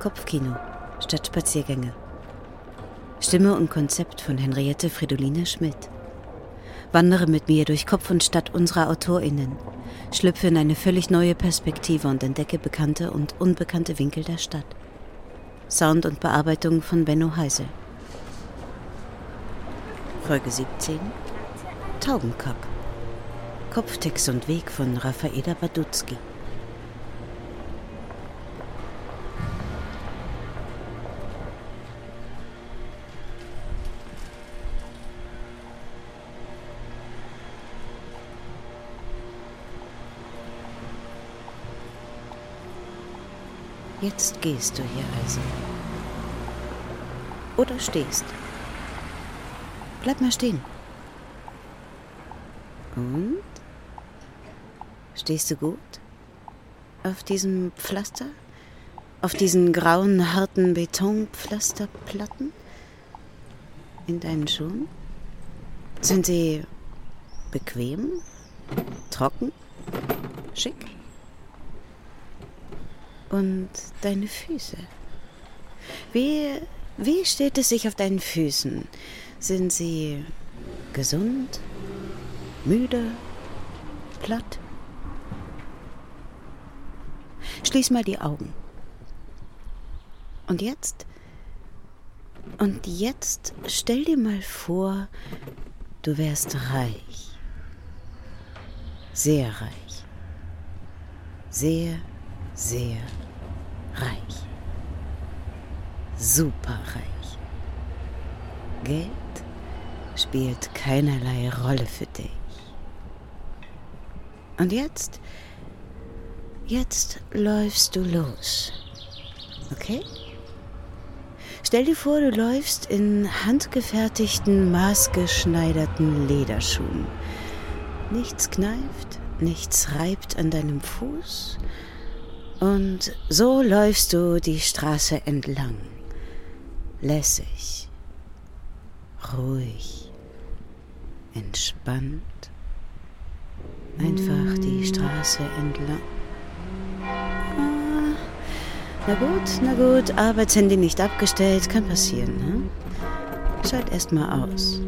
Kopfkino statt Spaziergänge. Stimme und Konzept von Henriette Fridoline Schmidt. Wandere mit mir durch Kopf und Stadt unserer AutorInnen, schlüpfe in eine völlig neue Perspektive und entdecke bekannte und unbekannte Winkel der Stadt. Sound und Bearbeitung von Benno Heisel. Folge 17 Taubenkack. Kopftext und Weg von Raffaela Baduzki. Jetzt gehst du hier also. Oder stehst. Bleib mal stehen. Und? Stehst du gut? Auf diesem Pflaster? Auf diesen grauen, harten Betonpflasterplatten? In deinen Schuhen? Sind sie bequem? Trocken? Schick? Und deine Füße? Wie, wie steht es sich auf deinen Füßen? Sind sie gesund, müde, platt? Schließ mal die Augen. Und jetzt? Und jetzt stell dir mal vor, du wärst reich. Sehr reich. Sehr, sehr reich. Superreich. Geld spielt keinerlei Rolle für dich. Und jetzt, jetzt läufst du los. Okay? Stell dir vor, du läufst in handgefertigten, maßgeschneiderten Lederschuhen. Nichts kneift, nichts reibt an deinem Fuß und so läufst du die Straße entlang. Lässig, ruhig, entspannt. Einfach die Straße entlang. Ah, na gut, na gut, Arbeitshandy nicht abgestellt, kann passieren, ne? Schalt erst mal aus.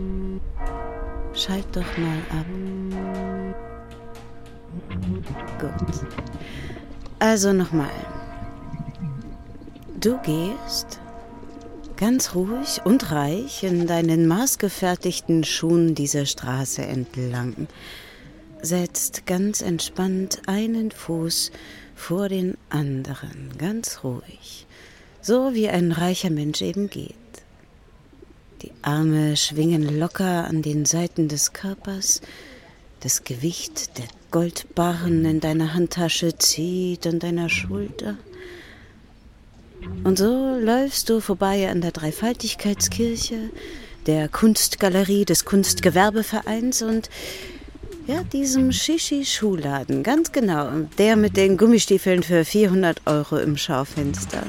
Schalt doch mal ab. Gut. Also nochmal. Du gehst ganz ruhig und reich in deinen maßgefertigten Schuhen diese Straße entlang, setzt ganz entspannt einen Fuß vor den anderen, ganz ruhig, so wie ein reicher Mensch eben geht. Die Arme schwingen locker an den Seiten des Körpers, das Gewicht der Goldbarren in deiner Handtasche zieht an deiner Schulter. Und so läufst du vorbei an der Dreifaltigkeitskirche, der Kunstgalerie des Kunstgewerbevereins und ja, diesem Shishi-Schuhladen, ganz genau, der mit den Gummistiefeln für 400 Euro im Schaufenster.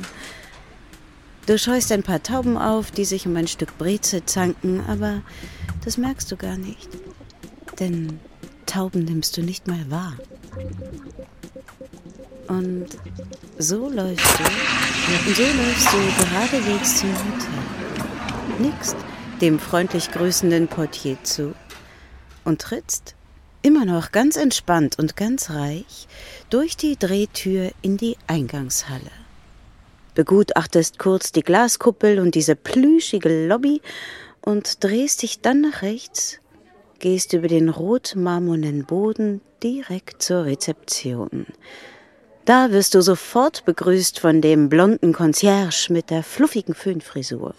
Du scheust ein paar Tauben auf, die sich um ein Stück Breze zanken, aber das merkst du gar nicht. Denn Tauben nimmst du nicht mal wahr. Und so läufst du, und so läufst du geradewegs zum Hotel. Nickst dem freundlich grüßenden Portier zu und trittst, immer noch ganz entspannt und ganz reich, durch die Drehtür in die Eingangshalle. Begutachtest kurz die Glaskuppel und diese plüschige Lobby und drehst dich dann nach rechts gehst über den rotmarmornen Boden direkt zur Rezeption. Da wirst du sofort begrüßt von dem blonden Concierge mit der fluffigen Föhnfrisur.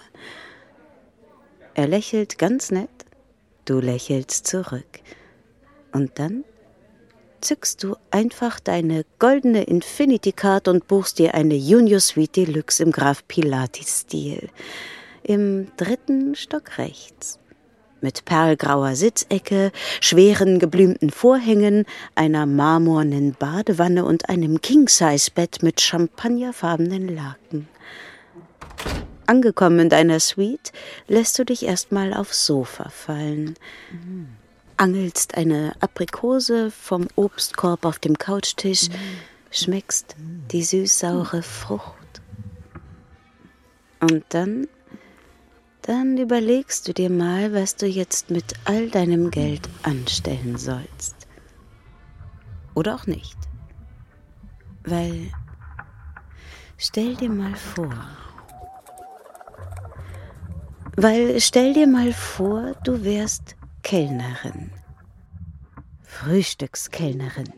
Er lächelt ganz nett, du lächelst zurück. Und dann zückst du einfach deine goldene Infinity Card und buchst dir eine Junior Suite Deluxe im Graf Pilatis Stil. Im dritten Stock rechts mit perlgrauer Sitzecke, schweren geblümten Vorhängen, einer marmornen Badewanne und einem King-Size-Bett mit champagnerfarbenen Laken. Angekommen in deiner Suite, lässt du dich erstmal aufs Sofa fallen. Angelst eine Aprikose vom Obstkorb auf dem Couchtisch, schmeckst die süß-saure Frucht. Und dann, dann überlegst du dir mal, was du jetzt mit all deinem Geld anstellen sollst. Oder auch nicht. Weil, stell dir mal vor, weil stell dir mal vor, du wärst Kellnerin. Frühstückskellnerin.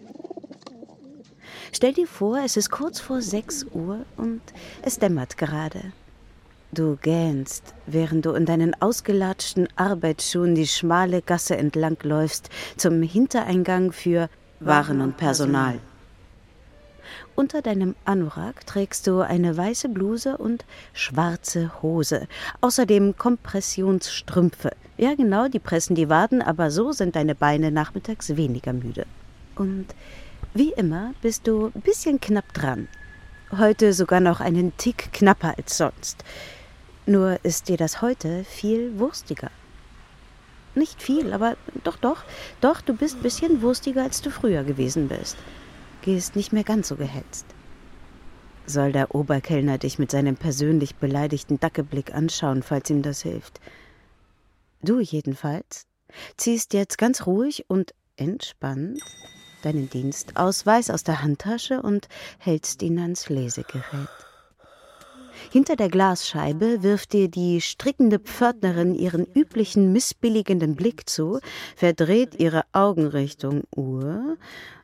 Stell dir vor, es ist kurz vor 6 Uhr und es dämmert gerade. Du gähnst, während du in deinen ausgelatschten Arbeitsschuhen die schmale Gasse entlangläufst zum Hintereingang für Waren und Personal. Unter deinem Anorak trägst du eine weiße Bluse und schwarze Hose. Außerdem Kompressionsstrümpfe. Ja, genau, die pressen die Waden, aber so sind deine Beine nachmittags weniger müde. Und wie immer bist du ein bisschen knapp dran. Heute sogar noch einen Tick knapper als sonst. Nur ist dir das heute viel wurstiger. Nicht viel, aber doch, doch, doch, du bist ein bisschen wurstiger, als du früher gewesen bist gehst nicht mehr ganz so gehetzt. Soll der Oberkellner dich mit seinem persönlich beleidigten Dackeblick anschauen, falls ihm das hilft. Du jedenfalls ziehst jetzt ganz ruhig und entspannt deinen Dienstausweis aus der Handtasche und hältst ihn ans Lesegerät. Hinter der Glasscheibe wirft dir die strickende Pförtnerin ihren üblichen missbilligenden Blick zu, verdreht ihre Augen Richtung Uhr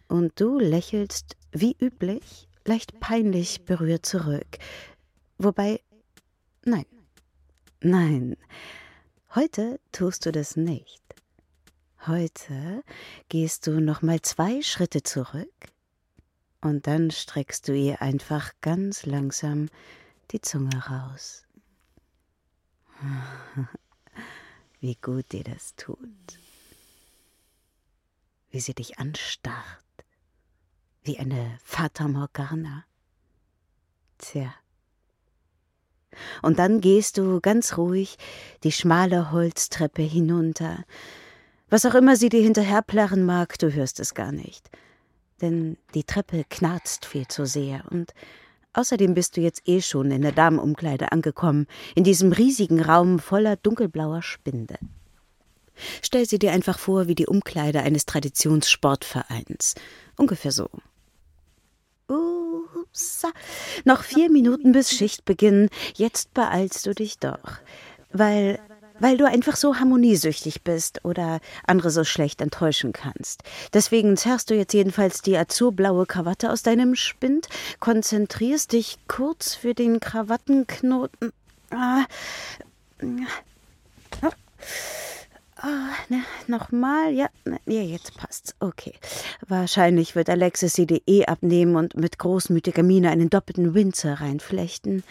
und du lächelst wie üblich, leicht peinlich berührt zurück. Wobei, nein, nein, heute tust du das nicht. Heute gehst du noch mal zwei Schritte zurück und dann streckst du ihr einfach ganz langsam die Zunge raus. Wie gut dir das tut. Wie sie dich anstarrt wie eine Fata Morgana. Tja. Und dann gehst du ganz ruhig die schmale Holztreppe hinunter. Was auch immer sie dir hinterherplärren mag, du hörst es gar nicht. Denn die Treppe knarzt viel zu sehr und außerdem bist du jetzt eh schon in der Damenumkleide angekommen, in diesem riesigen Raum voller dunkelblauer Spinde. Stell sie dir einfach vor wie die Umkleide eines Traditionssportvereins. Ungefähr so. Upsa. Noch vier Minuten bis Schichtbeginn. Jetzt beeilst du dich doch. Weil, weil du einfach so harmoniesüchtig bist oder andere so schlecht enttäuschen kannst. Deswegen zerrst du jetzt jedenfalls die azurblaue Krawatte aus deinem Spind, konzentrierst dich kurz für den Krawattenknoten. Ah. Oh, ne, nochmal? Ja, ne, ja, jetzt passt's. Okay. Wahrscheinlich wird Alexis sie dir eh abnehmen und mit großmütiger Miene einen doppelten Winzer reinflechten.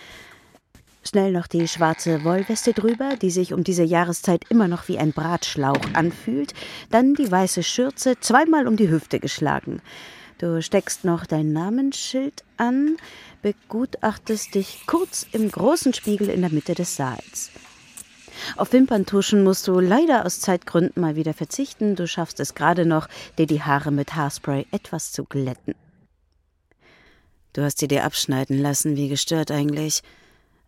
Schnell noch die schwarze Wollweste drüber, die sich um diese Jahreszeit immer noch wie ein Bratschlauch anfühlt, dann die weiße Schürze zweimal um die Hüfte geschlagen. Du steckst noch dein Namensschild an, begutachtest dich kurz im großen Spiegel in der Mitte des Saals. Auf Wimperntuschen musst du leider aus Zeitgründen mal wieder verzichten. Du schaffst es gerade noch, dir die Haare mit Haarspray etwas zu glätten. Du hast sie dir abschneiden lassen, wie gestört eigentlich.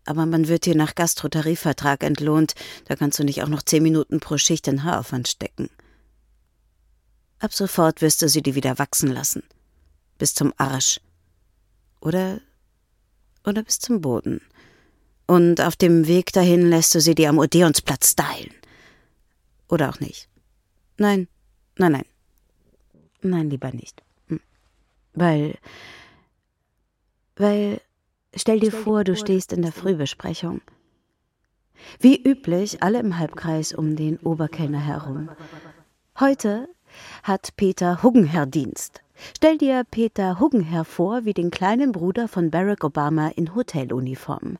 Aber man wird dir nach Gastrotarifvertrag entlohnt. Da kannst du nicht auch noch zehn Minuten pro Schicht in Haaraufwand stecken. Ab sofort wirst du sie dir wieder wachsen lassen. Bis zum Arsch. Oder, oder bis zum Boden. Und auf dem Weg dahin lässt du sie dir am Odeonsplatz stylen. Oder auch nicht. Nein, nein, nein. Nein, lieber nicht. Hm. Weil. Weil. Stell dir vor, du stehst in der Frühbesprechung. Wie üblich, alle im Halbkreis um den Oberkellner herum. Heute hat Peter Huggenherr Dienst. Stell dir Peter Huggenherr vor wie den kleinen Bruder von Barack Obama in Hoteluniform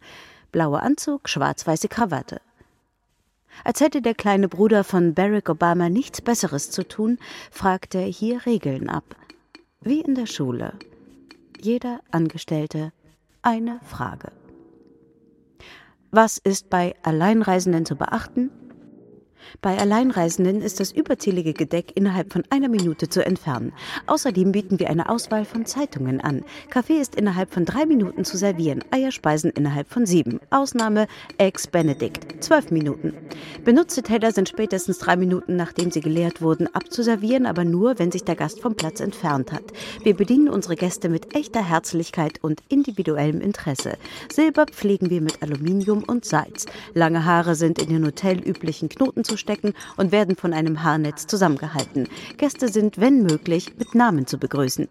blauer Anzug, schwarz-weiße Krawatte. Als hätte der kleine Bruder von Barack Obama nichts Besseres zu tun, fragt er hier Regeln ab. Wie in der Schule. Jeder Angestellte eine Frage. Was ist bei Alleinreisenden zu beachten? Bei Alleinreisenden ist das überzählige Gedeck innerhalb von einer Minute zu entfernen. Außerdem bieten wir eine Auswahl von Zeitungen an. Kaffee ist innerhalb von drei Minuten zu servieren, Eierspeisen innerhalb von sieben. Ausnahme Eggs Benedict, zwölf Minuten. Benutzte Teller sind spätestens drei Minuten, nachdem sie geleert wurden, abzuservieren, aber nur, wenn sich der Gast vom Platz entfernt hat. Wir bedienen unsere Gäste mit echter Herzlichkeit und individuellem Interesse. Silber pflegen wir mit Aluminium und Salz. Lange Haare sind in den hotelüblichen Knoten zu stecken und werden von einem Haarnetz zusammengehalten. Gäste sind, wenn möglich, mit Namen zu begrüßen.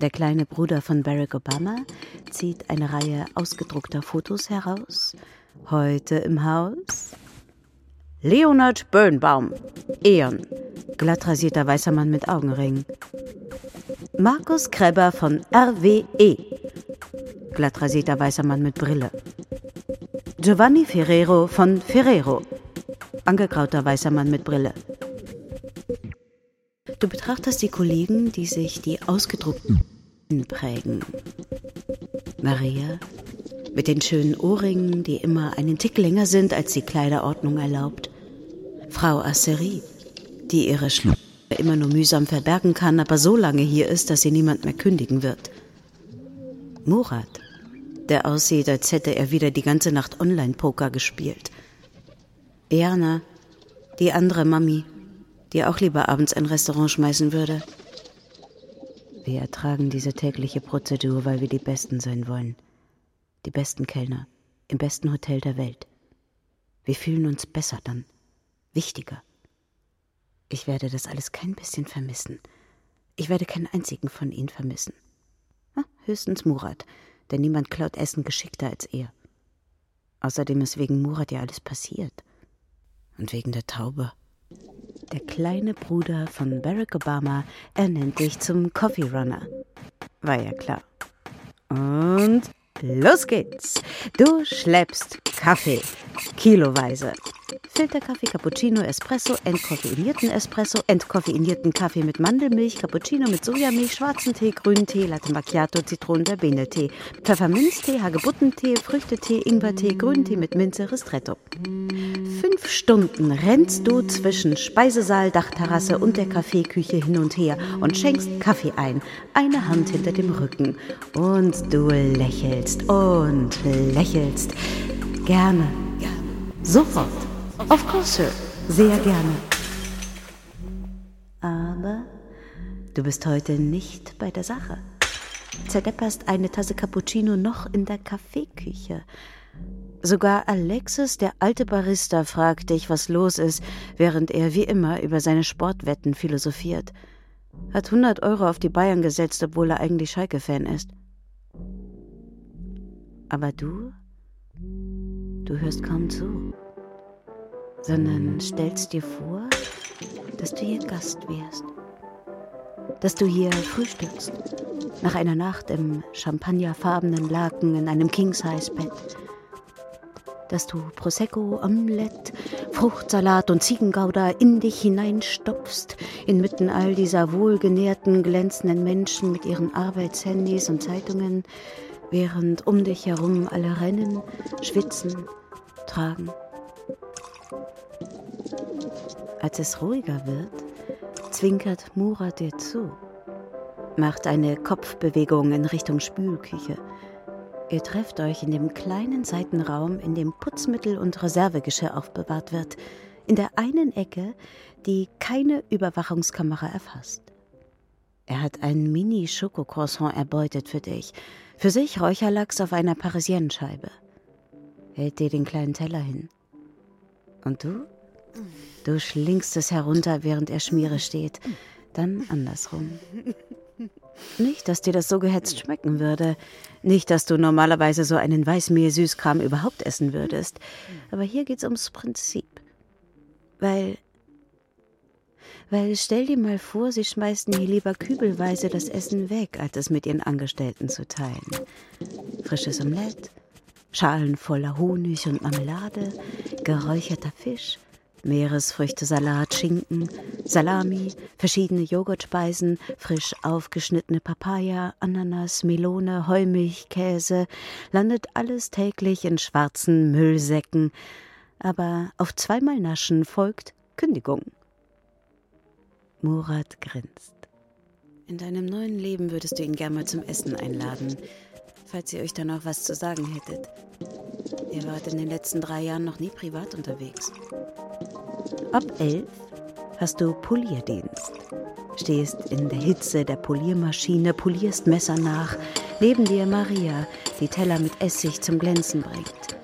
Der kleine Bruder von Barack Obama zieht eine Reihe ausgedruckter Fotos heraus. Heute im Haus Leonard Birnbaum, Eon, glattrasierter weißer Mann mit Augenringen. Markus Kreber von RWE, glattrasierter weißer Mann mit Brille. Giovanni Ferrero von Ferrero, angegrauter weißer Mann mit Brille. Du betrachtest die Kollegen, die sich die ausgedruckten prägen. Maria mit den schönen Ohrringen, die immer einen Tick länger sind, als die Kleiderordnung erlaubt. Frau Asserie, die ihre Schluppe immer nur mühsam verbergen kann, aber so lange hier ist, dass sie niemand mehr kündigen wird. Murat, der aussieht, als hätte er wieder die ganze Nacht Online-Poker gespielt. Jana, die andere Mami, die auch lieber abends ein Restaurant schmeißen würde. Wir ertragen diese tägliche Prozedur, weil wir die Besten sein wollen. Die besten Kellner im besten Hotel der Welt. Wir fühlen uns besser dann, wichtiger. Ich werde das alles kein bisschen vermissen. Ich werde keinen einzigen von ihnen vermissen. Höchstens Murat, denn niemand klaut Essen geschickter als er. Außerdem ist wegen Murat ja alles passiert. Und wegen der Taube. Der kleine Bruder von Barack Obama ernennt dich zum Coffee Runner. War ja klar. Und los geht's. Du schleppst Kaffee. Kiloweise. Filterkaffee, Cappuccino, Espresso, entkoffeinierten Espresso, entkoffeinierten Kaffee mit Mandelmilch, Cappuccino mit Sojamilch, schwarzen Tee, grünen Tee, Latte Macchiato, Zitronenverbene-Tee, Pfefferminztee, Hagebuttentee, Früchtetee, Ingwertee, grünen Tee mit Minze, Ristretto. Fünf Stunden rennst du zwischen Speisesaal, Dachterrasse und der Kaffeeküche hin und her und schenkst Kaffee ein, eine Hand hinter dem Rücken. Und du lächelst und lächelst. Gerne. Ja, sofort. Of course, Sir. Sehr gerne. Aber du bist heute nicht bei der Sache. Zerdepperst eine Tasse Cappuccino noch in der Kaffeeküche. Sogar Alexis, der alte Barista, fragt dich, was los ist, während er wie immer über seine Sportwetten philosophiert. Hat 100 Euro auf die Bayern gesetzt, obwohl er eigentlich Schalke-Fan ist. Aber du? Du hörst kaum zu sondern stellst dir vor, dass du hier Gast wärst. Dass du hier frühstückst, nach einer Nacht im champagnerfarbenen Laken in einem King-Size-Bett. Dass du Prosecco, Omelette, Fruchtsalat und Ziegengouda in dich hineinstopfst, inmitten all dieser wohlgenährten, glänzenden Menschen mit ihren Arbeitshandys und Zeitungen, während um dich herum alle rennen, schwitzen, tragen. Als es ruhiger wird, zwinkert Murat dir zu, macht eine Kopfbewegung in Richtung Spülküche. Ihr trefft euch in dem kleinen Seitenraum, in dem Putzmittel und Reservegeschirr aufbewahrt wird, in der einen Ecke, die keine Überwachungskamera erfasst. Er hat ein Mini-Schokocroissant erbeutet für dich, für sich Räucherlachs auf einer Parisienscheibe. Hält dir den kleinen Teller hin. Und du? Du schlingst es herunter, während er Schmiere steht. Dann andersrum. Nicht, dass dir das so gehetzt schmecken würde. Nicht, dass du normalerweise so einen Weißmehl-Süßkram überhaupt essen würdest. Aber hier geht's ums Prinzip. Weil. Weil stell dir mal vor, sie schmeißen hier lieber kübelweise das Essen weg, als es mit ihren Angestellten zu teilen. Frisches Omelett, Schalen voller Honig und Marmelade, geräucherter Fisch, Meeresfrüchtesalat, Schinken, Salami, verschiedene Joghurtspeisen, frisch aufgeschnittene Papaya, Ananas, Melone, Heumilch, Käse, landet alles täglich in schwarzen Müllsäcken. Aber auf zweimal Naschen folgt Kündigung. Murat grinst. In deinem neuen Leben würdest du ihn gern mal zum Essen einladen, falls ihr euch da noch was zu sagen hättet. Ihr wart in den letzten drei Jahren noch nie privat unterwegs. Ab elf hast du Polierdienst. Stehst in der Hitze der Poliermaschine, polierst Messer nach. Neben dir Maria, die Teller mit Essig zum Glänzen bringt.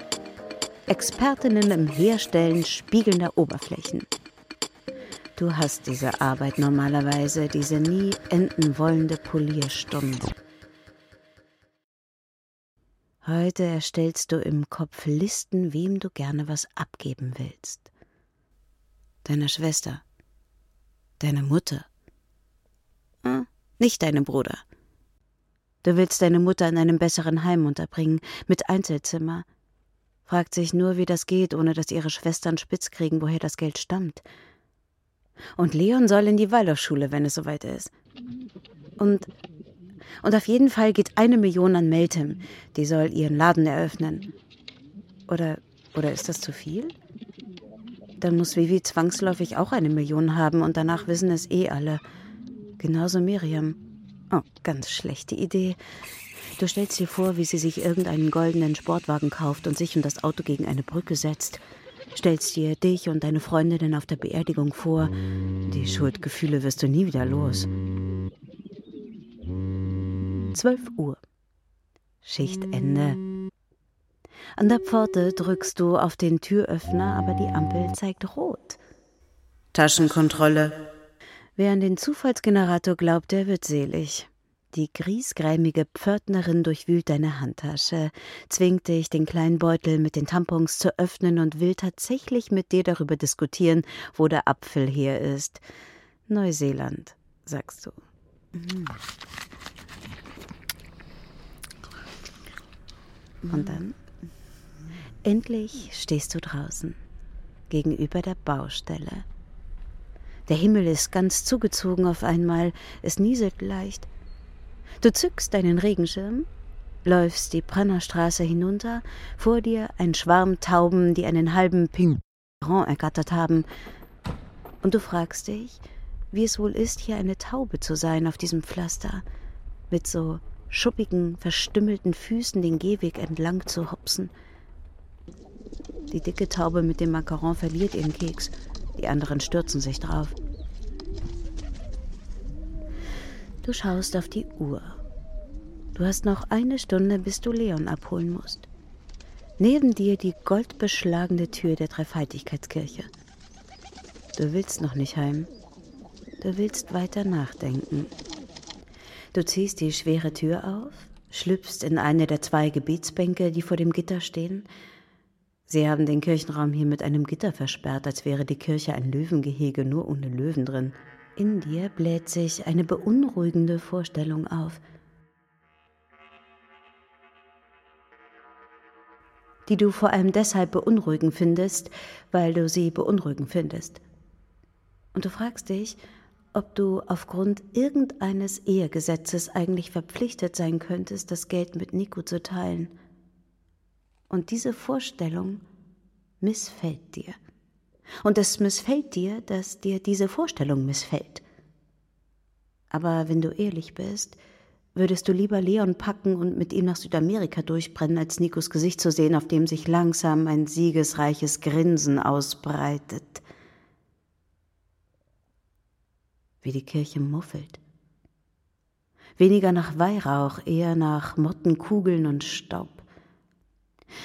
Expertinnen im Herstellen spiegelnder Oberflächen. Du hast diese Arbeit normalerweise, diese nie enden wollende Polierstunde. Heute erstellst du im Kopf Listen, wem du gerne was abgeben willst. Deiner Schwester, deiner Mutter. Hm, nicht deinem Bruder. Du willst deine Mutter in einem besseren Heim unterbringen, mit Einzelzimmer. Fragt sich nur, wie das geht, ohne dass ihre Schwestern spitz kriegen, woher das Geld stammt. Und Leon soll in die Waldorfschule, wenn es soweit ist. Und und auf jeden Fall geht eine Million an Meltem. Die soll ihren Laden eröffnen. Oder, oder ist das zu viel? Dann muss Vivi zwangsläufig auch eine Million haben und danach wissen es eh alle. Genauso Miriam. Oh, ganz schlechte Idee. Du stellst dir vor, wie sie sich irgendeinen goldenen Sportwagen kauft und sich und das Auto gegen eine Brücke setzt. Stellst dir dich und deine Freundinnen auf der Beerdigung vor. Die Schuldgefühle wirst du nie wieder los. 12 Uhr. Schichtende. An der Pforte drückst du auf den Türöffner, aber die Ampel zeigt rot. Taschenkontrolle. Wer an den Zufallsgenerator glaubt, der wird selig. Die griesgrämige Pförtnerin durchwühlt deine Handtasche, zwingt dich, den kleinen Beutel mit den Tampons zu öffnen und will tatsächlich mit dir darüber diskutieren, wo der Apfel her ist. Neuseeland, sagst du. Mhm. Und dann? Endlich stehst du draußen, gegenüber der Baustelle. Der Himmel ist ganz zugezogen auf einmal, es nieselt leicht. Du zückst deinen Regenschirm, läufst die Brennerstraße hinunter, vor dir ein Schwarm Tauben, die einen halben Pinron ergattert haben, und du fragst dich, wie es wohl ist, hier eine Taube zu sein auf diesem Pflaster, mit so schuppigen, verstümmelten Füßen den Gehweg entlang zu hopsen. Die dicke Taube mit dem Macaron verliert ihren Keks, die anderen stürzen sich drauf. Du schaust auf die Uhr. Du hast noch eine Stunde, bis du Leon abholen musst. Neben dir die goldbeschlagene Tür der Dreifaltigkeitskirche. Du willst noch nicht heim. Du willst weiter nachdenken. Du ziehst die schwere Tür auf, schlüpfst in eine der zwei Gebetsbänke, die vor dem Gitter stehen. Sie haben den Kirchenraum hier mit einem Gitter versperrt, als wäre die Kirche ein Löwengehege, nur ohne Löwen drin. In dir bläht sich eine beunruhigende Vorstellung auf. die du vor allem deshalb beunruhigend findest, weil du sie beunruhigend findest. Und du fragst dich, ob du aufgrund irgendeines Ehegesetzes eigentlich verpflichtet sein könntest, das Geld mit Nico zu teilen. Und diese Vorstellung missfällt dir. Und es missfällt dir, dass dir diese Vorstellung missfällt. Aber wenn du ehrlich bist, würdest du lieber Leon packen und mit ihm nach Südamerika durchbrennen, als Nikos Gesicht zu sehen, auf dem sich langsam ein siegesreiches Grinsen ausbreitet. Wie die Kirche muffelt. Weniger nach Weihrauch, eher nach Mottenkugeln und Staub.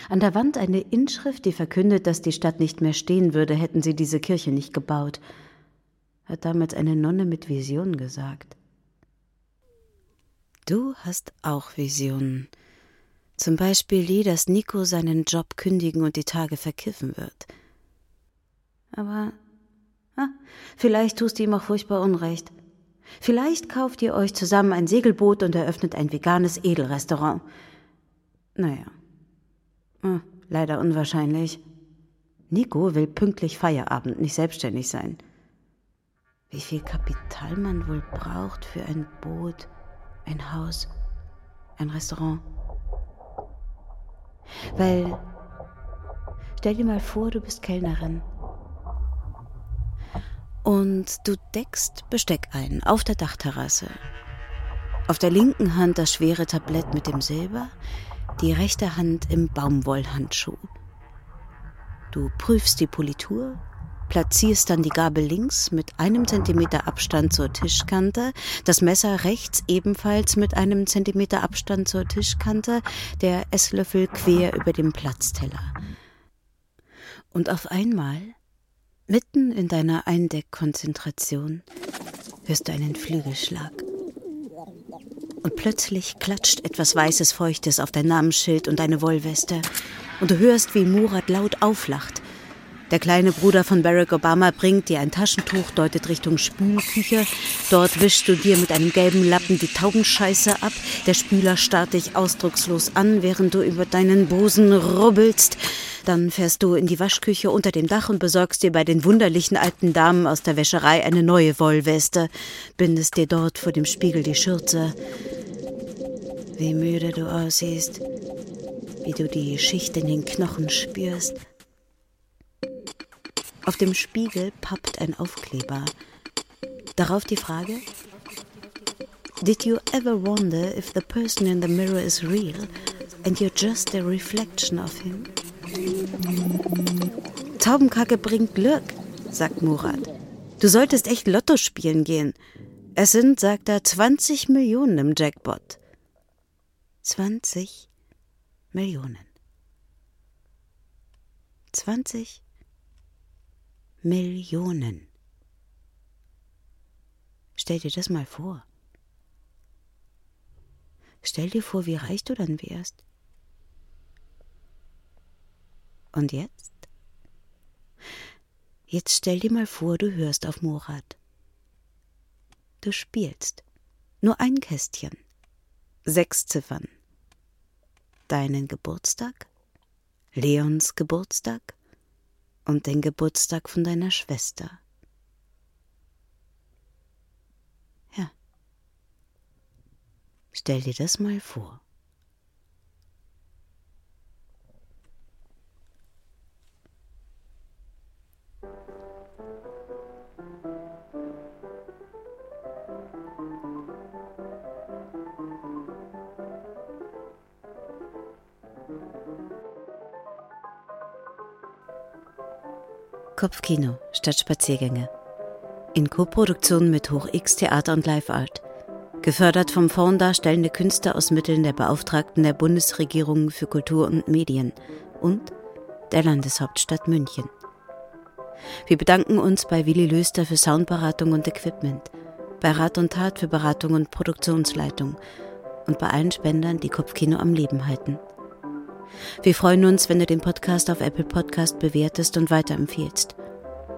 An der Wand eine Inschrift, die verkündet, dass die Stadt nicht mehr stehen würde, hätten sie diese Kirche nicht gebaut, hat damals eine Nonne mit Visionen gesagt. Du hast auch Visionen. Zum Beispiel die, dass Nico seinen Job kündigen und die Tage verkiffen wird. Aber Vielleicht tust du ihm auch furchtbar Unrecht. Vielleicht kauft ihr euch zusammen ein Segelboot und eröffnet ein veganes Edelrestaurant. Naja. Hm, leider unwahrscheinlich. Nico will pünktlich Feierabend, nicht selbstständig sein. Wie viel Kapital man wohl braucht für ein Boot, ein Haus, ein Restaurant. Weil, stell dir mal vor, du bist Kellnerin. Und du deckst Besteck ein auf der Dachterrasse. Auf der linken Hand das schwere Tablett mit dem Silber, die rechte Hand im Baumwollhandschuh. Du prüfst die Politur, platzierst dann die Gabel links mit einem Zentimeter Abstand zur Tischkante, das Messer rechts ebenfalls mit einem Zentimeter Abstand zur Tischkante, der Esslöffel quer über dem Platzteller. Und auf einmal, mitten in deiner Eindeckkonzentration, hörst du einen Flügelschlag. Und plötzlich klatscht etwas Weißes Feuchtes auf dein Namensschild und deine Wollweste. Und du hörst, wie Murat laut auflacht. Der kleine Bruder von Barack Obama bringt dir ein Taschentuch, deutet Richtung Spülküche. Dort wischst du dir mit einem gelben Lappen die Taubenscheiße ab. Der Spüler starrt dich ausdruckslos an, während du über deinen Busen rubbelst. Dann fährst du in die Waschküche unter dem Dach und besorgst dir bei den wunderlichen alten Damen aus der Wäscherei eine neue Wollweste. Bindest dir dort vor dem Spiegel die Schürze. Wie müde du aussiehst. Wie du die Schicht in den Knochen spürst. Auf dem Spiegel pappt ein Aufkleber. Darauf die Frage: Did you ever wonder if the person in the mirror is real and you're just a reflection of him? Taubenkacke bringt Glück, sagt Murat. Du solltest echt Lotto spielen gehen. Es sind, sagt er, 20 Millionen im Jackpot. 20 Millionen. 20 Millionen. Stell dir das mal vor. Stell dir vor, wie reich du dann wärst. Und jetzt? Jetzt stell dir mal vor, du hörst auf Murat. Du spielst. Nur ein Kästchen. Sechs Ziffern. Deinen Geburtstag, Leons Geburtstag und den Geburtstag von deiner Schwester. Ja. Stell dir das mal vor. Kopfkino statt Spaziergänge. In Koproduktion mit Hoch X Theater und Live Art. Gefördert vom Fonds Darstellende Künste aus Mitteln der Beauftragten der Bundesregierung für Kultur und Medien und der Landeshauptstadt München. Wir bedanken uns bei Willi Löster für Soundberatung und Equipment, bei Rat und Tat für Beratung und Produktionsleitung und bei allen Spendern, die Kopfkino am Leben halten. Wir freuen uns, wenn du den Podcast auf Apple Podcast bewertest und weiterempfiehlst.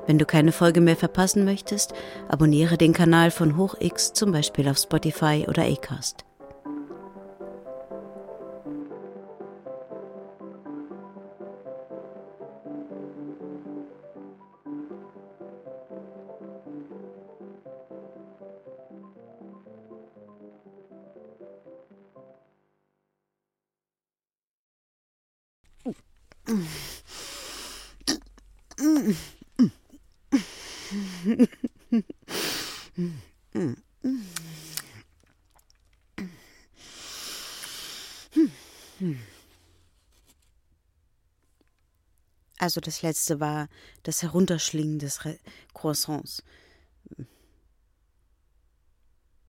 Wenn du keine Folge mehr verpassen möchtest, abonniere den Kanal von HochX zum Beispiel auf Spotify oder Acast. Also das letzte war das Herunterschlingen des Re Croissants.